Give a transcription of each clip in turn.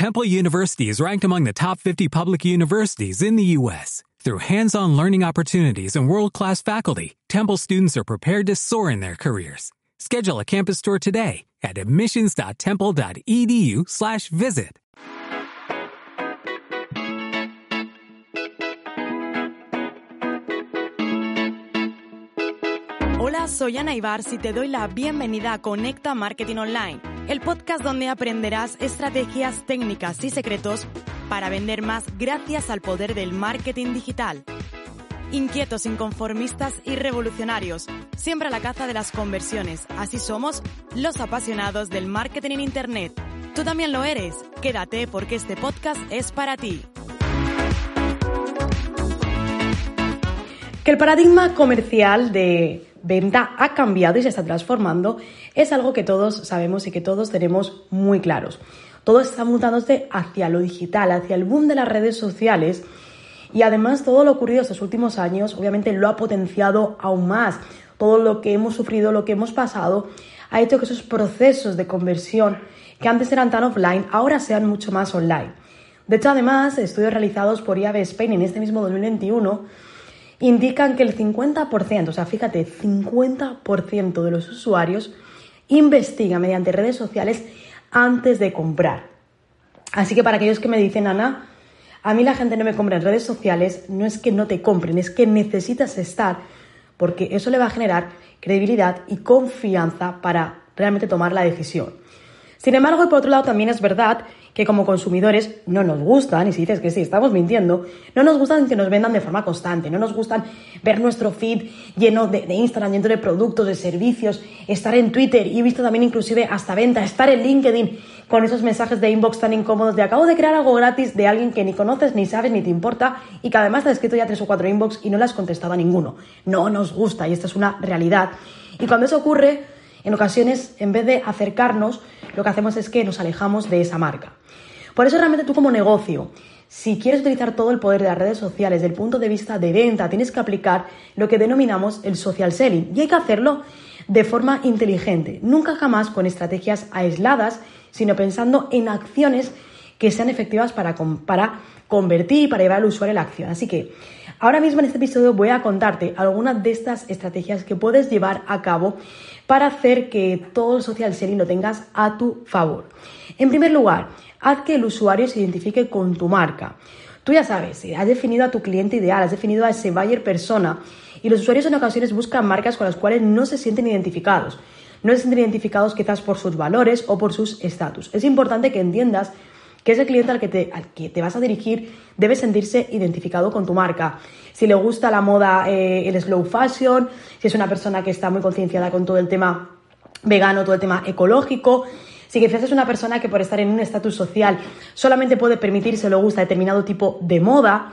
Temple University is ranked among the top 50 public universities in the U.S. Through hands-on learning opportunities and world-class faculty, Temple students are prepared to soar in their careers. Schedule a campus tour today at admissions.temple.edu/visit. Hola, soy Ana Ibars y te doy la bienvenida a Conecta Marketing Online, el podcast donde aprenderás estrategias, técnicas y secretos para vender más gracias al poder del marketing digital. Inquietos, inconformistas y revolucionarios, siempre a la caza de las conversiones. Así somos los apasionados del marketing en Internet. Tú también lo eres. Quédate porque este podcast es para ti. Que el paradigma comercial de venta ha cambiado y se está transformando es algo que todos sabemos y que todos tenemos muy claros. Todo está mutándose hacia lo digital, hacia el boom de las redes sociales y además todo lo ocurrido estos últimos años obviamente lo ha potenciado aún más. Todo lo que hemos sufrido, lo que hemos pasado, ha hecho que esos procesos de conversión que antes eran tan offline ahora sean mucho más online. De hecho, además, estudios realizados por IAB Spain en este mismo 2021 indican que el 50%, o sea, fíjate, 50% de los usuarios investiga mediante redes sociales antes de comprar. Así que para aquellos que me dicen, Ana, a mí la gente no me compra en redes sociales, no es que no te compren, es que necesitas estar, porque eso le va a generar credibilidad y confianza para realmente tomar la decisión. Sin embargo, y por otro lado, también es verdad que como consumidores no nos gustan, y si dices que sí, estamos mintiendo, no nos gustan que nos vendan de forma constante, no nos gustan ver nuestro feed lleno de, Instagram, lleno de productos, de servicios, estar en Twitter, y he visto también inclusive hasta venta, estar en LinkedIn con esos mensajes de inbox tan incómodos de acabo de crear algo gratis de alguien que ni conoces, ni sabes, ni te importa, y que además te ha escrito ya tres o cuatro inbox y no le has contestado a ninguno. No nos gusta, y esta es una realidad. Y cuando eso ocurre, en ocasiones, en vez de acercarnos, lo que hacemos es que nos alejamos de esa marca. Por eso realmente tú como negocio, si quieres utilizar todo el poder de las redes sociales desde el punto de vista de venta, tienes que aplicar lo que denominamos el social selling. Y hay que hacerlo de forma inteligente, nunca jamás con estrategias aisladas, sino pensando en acciones que sean efectivas para, para convertir y para llevar al usuario a la acción. Así que ahora mismo en este episodio voy a contarte algunas de estas estrategias que puedes llevar a cabo para hacer que todo el social selling lo tengas a tu favor. En primer lugar, haz que el usuario se identifique con tu marca. Tú ya sabes, has definido a tu cliente ideal, has definido a ese buyer persona y los usuarios en ocasiones buscan marcas con las cuales no se sienten identificados. No se sienten identificados quizás por sus valores o por sus estatus. Es importante que entiendas que ese cliente al que, te, al que te vas a dirigir debe sentirse identificado con tu marca. Si le gusta la moda, eh, el slow fashion, si es una persona que está muy concienciada con todo el tema vegano, todo el tema ecológico, si quizás es una persona que por estar en un estatus social solamente puede permitirse lo gusta determinado tipo de moda,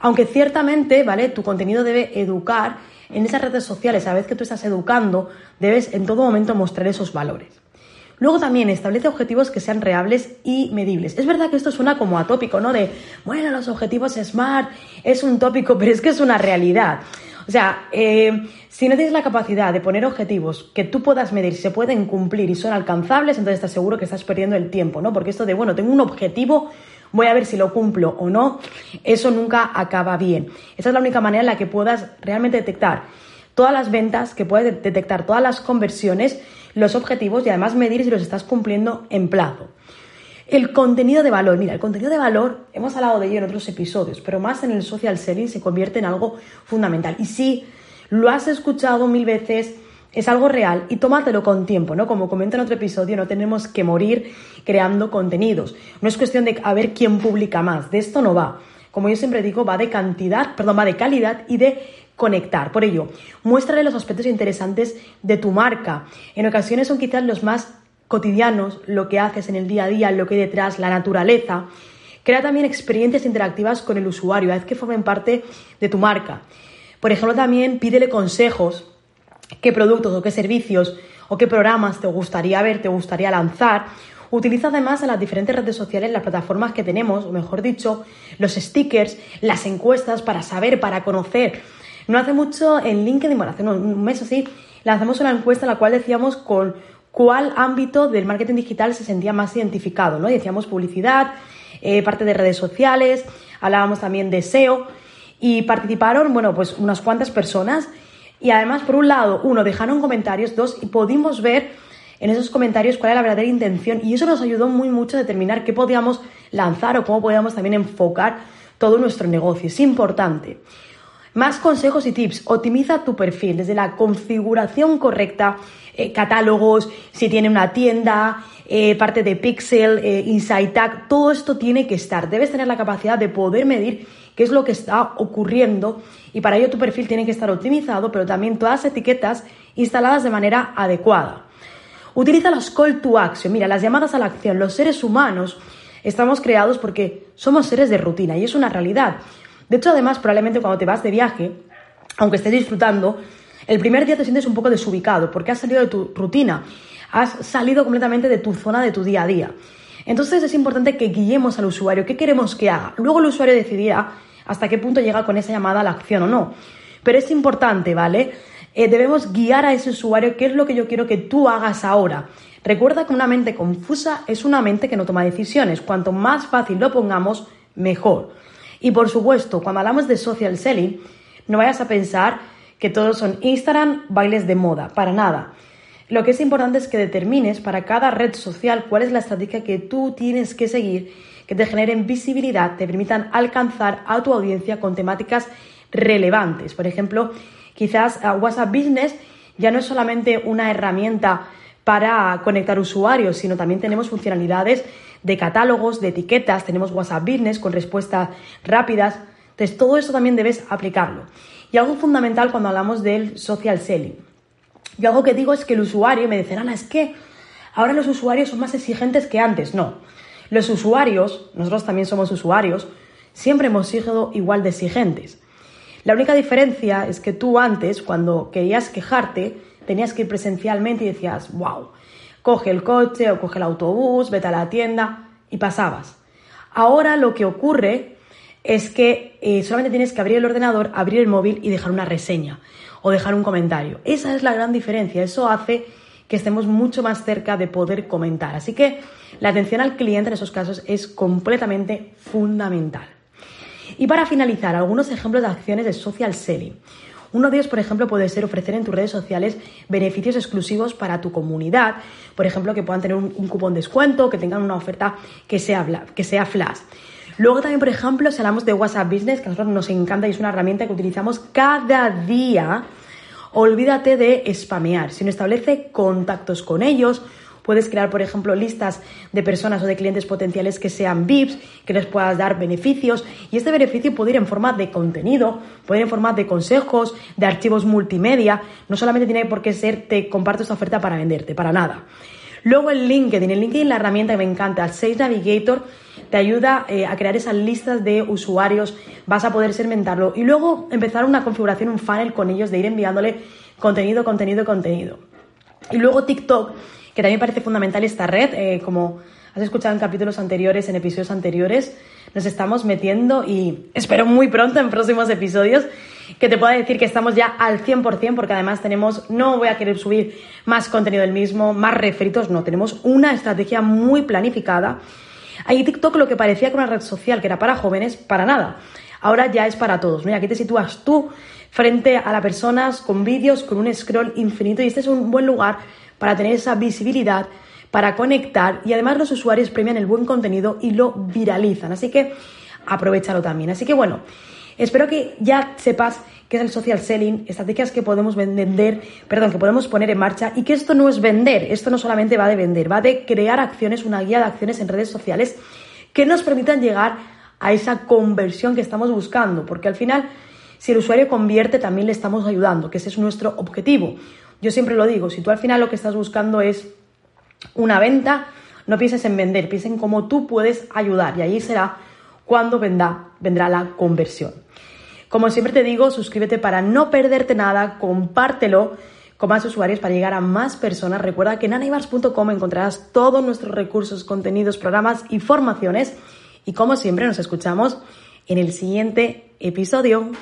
aunque ciertamente, ¿vale? Tu contenido debe educar en esas redes sociales, a la vez que tú estás educando, debes en todo momento mostrar esos valores. Luego también establece objetivos que sean reales y medibles. Es verdad que esto suena como atópico, ¿no? De, bueno, los objetivos SMART es un tópico, pero es que es una realidad. O sea, eh, si no tienes la capacidad de poner objetivos que tú puedas medir, se pueden cumplir y son alcanzables, entonces estás seguro que estás perdiendo el tiempo, ¿no? Porque esto de, bueno, tengo un objetivo, voy a ver si lo cumplo o no, eso nunca acaba bien. Esa es la única manera en la que puedas realmente detectar todas las ventas, que puedas detectar todas las conversiones los objetivos y además medir si los estás cumpliendo en plazo. El contenido de valor. Mira, el contenido de valor, hemos hablado de ello en otros episodios, pero más en el social selling se convierte en algo fundamental. Y si lo has escuchado mil veces, es algo real y tómatelo con tiempo, ¿no? Como comento en otro episodio, no tenemos que morir creando contenidos. No es cuestión de a ver quién publica más, de esto no va. Como yo siempre digo, va de cantidad, perdón, va de calidad y de conectar. Por ello, muéstrale los aspectos interesantes de tu marca. En ocasiones son quizás los más cotidianos, lo que haces en el día a día, lo que hay detrás, la naturaleza. Crea también experiencias interactivas con el usuario, vez que formen parte de tu marca. Por ejemplo, también pídele consejos, qué productos o qué servicios o qué programas te gustaría ver, te gustaría lanzar. Utiliza además en las diferentes redes sociales las plataformas que tenemos, o mejor dicho, los stickers, las encuestas para saber, para conocer no hace mucho en LinkedIn, bueno, hace un mes así, lanzamos una encuesta en la cual decíamos con cuál ámbito del marketing digital se sentía más identificado, ¿no? decíamos publicidad, eh, parte de redes sociales, hablábamos también de SEO y participaron, bueno, pues unas cuantas personas y además, por un lado, uno, dejaron comentarios, dos, y pudimos ver en esos comentarios cuál era la verdadera intención y eso nos ayudó muy mucho a determinar qué podíamos lanzar o cómo podíamos también enfocar todo nuestro negocio. Es importante. Más consejos y tips. Optimiza tu perfil desde la configuración correcta, eh, catálogos, si tiene una tienda, eh, parte de Pixel, eh, Insight Tag, todo esto tiene que estar. Debes tener la capacidad de poder medir qué es lo que está ocurriendo y para ello tu perfil tiene que estar optimizado, pero también todas las etiquetas instaladas de manera adecuada. Utiliza los call to action, mira, las llamadas a la acción. Los seres humanos estamos creados porque somos seres de rutina y es una realidad. De hecho, además, probablemente cuando te vas de viaje, aunque estés disfrutando, el primer día te sientes un poco desubicado porque has salido de tu rutina, has salido completamente de tu zona de tu día a día. Entonces es importante que guiemos al usuario, qué queremos que haga. Luego el usuario decidirá hasta qué punto llega con esa llamada a la acción o no. Pero es importante, ¿vale? Eh, debemos guiar a ese usuario qué es lo que yo quiero que tú hagas ahora. Recuerda que una mente confusa es una mente que no toma decisiones. Cuanto más fácil lo pongamos, mejor. Y por supuesto, cuando hablamos de social selling, no vayas a pensar que todos son Instagram, bailes de moda, para nada. Lo que es importante es que determines para cada red social cuál es la estrategia que tú tienes que seguir, que te generen visibilidad, te permitan alcanzar a tu audiencia con temáticas relevantes. Por ejemplo, Quizás uh, WhatsApp Business ya no es solamente una herramienta para conectar usuarios, sino también tenemos funcionalidades de catálogos, de etiquetas, tenemos WhatsApp Business con respuestas rápidas. Entonces, todo eso también debes aplicarlo. Y algo fundamental cuando hablamos del social selling. Yo algo que digo es que el usuario me dice, Ana, es que ahora los usuarios son más exigentes que antes. No. Los usuarios, nosotros también somos usuarios, siempre hemos sido igual de exigentes. La única diferencia es que tú antes, cuando querías quejarte, tenías que ir presencialmente y decías, wow, coge el coche o coge el autobús, vete a la tienda y pasabas. Ahora lo que ocurre es que eh, solamente tienes que abrir el ordenador, abrir el móvil y dejar una reseña o dejar un comentario. Esa es la gran diferencia. Eso hace que estemos mucho más cerca de poder comentar. Así que la atención al cliente en esos casos es completamente fundamental. Y para finalizar, algunos ejemplos de acciones de social selling. Uno de ellos, por ejemplo, puede ser ofrecer en tus redes sociales beneficios exclusivos para tu comunidad. Por ejemplo, que puedan tener un, cupón descuento, que tengan una oferta que sea, que sea flash. Luego también, por ejemplo, si hablamos de WhatsApp Business, que a nosotros nos encanta y es una herramienta que utilizamos cada día, olvídate de spamear. Si no establece contactos con ellos, Puedes crear, por ejemplo, listas de personas o de clientes potenciales que sean VIPs, que les puedas dar beneficios. Y este beneficio puede ir en forma de contenido, puede ir en forma de consejos, de archivos multimedia. No solamente tiene por qué ser te comparto esta oferta para venderte, para nada. Luego el LinkedIn. El LinkedIn, la herramienta que me encanta, el Sales Navigator, te ayuda eh, a crear esas listas de usuarios, vas a poder segmentarlo y luego empezar una configuración, un funnel con ellos de ir enviándole contenido, contenido, contenido. Y luego TikTok que también parece fundamental esta red, eh, como has escuchado en capítulos anteriores, en episodios anteriores, nos estamos metiendo y espero muy pronto en próximos episodios que te pueda decir que estamos ya al 100% porque además tenemos, no voy a querer subir más contenido del mismo, más refritos, no, tenemos una estrategia muy planificada. Ahí TikTok lo que parecía que una red social que era para jóvenes, para nada. Ahora ya es para todos, ¿no? aquí te sitúas tú frente a las personas con vídeos, con un scroll infinito y este es un buen lugar para tener esa visibilidad, para conectar y además los usuarios premian el buen contenido y lo viralizan. Así que aprovechalo también. Así que bueno, espero que ya sepas qué es el social selling, estrategias que podemos vender, perdón, que podemos poner en marcha y que esto no es vender, esto no solamente va de vender, va de crear acciones, una guía de acciones en redes sociales que nos permitan llegar a esa conversión que estamos buscando, porque al final si el usuario convierte también le estamos ayudando, que ese es nuestro objetivo. Yo siempre lo digo, si tú al final lo que estás buscando es una venta, no pienses en vender, piensa en cómo tú puedes ayudar y ahí será cuando vendrá, vendrá la conversión. Como siempre te digo, suscríbete para no perderte nada, compártelo con más usuarios para llegar a más personas. Recuerda que en anaibars.com encontrarás todos nuestros recursos, contenidos, programas y formaciones. Y como siempre, nos escuchamos en el siguiente episodio.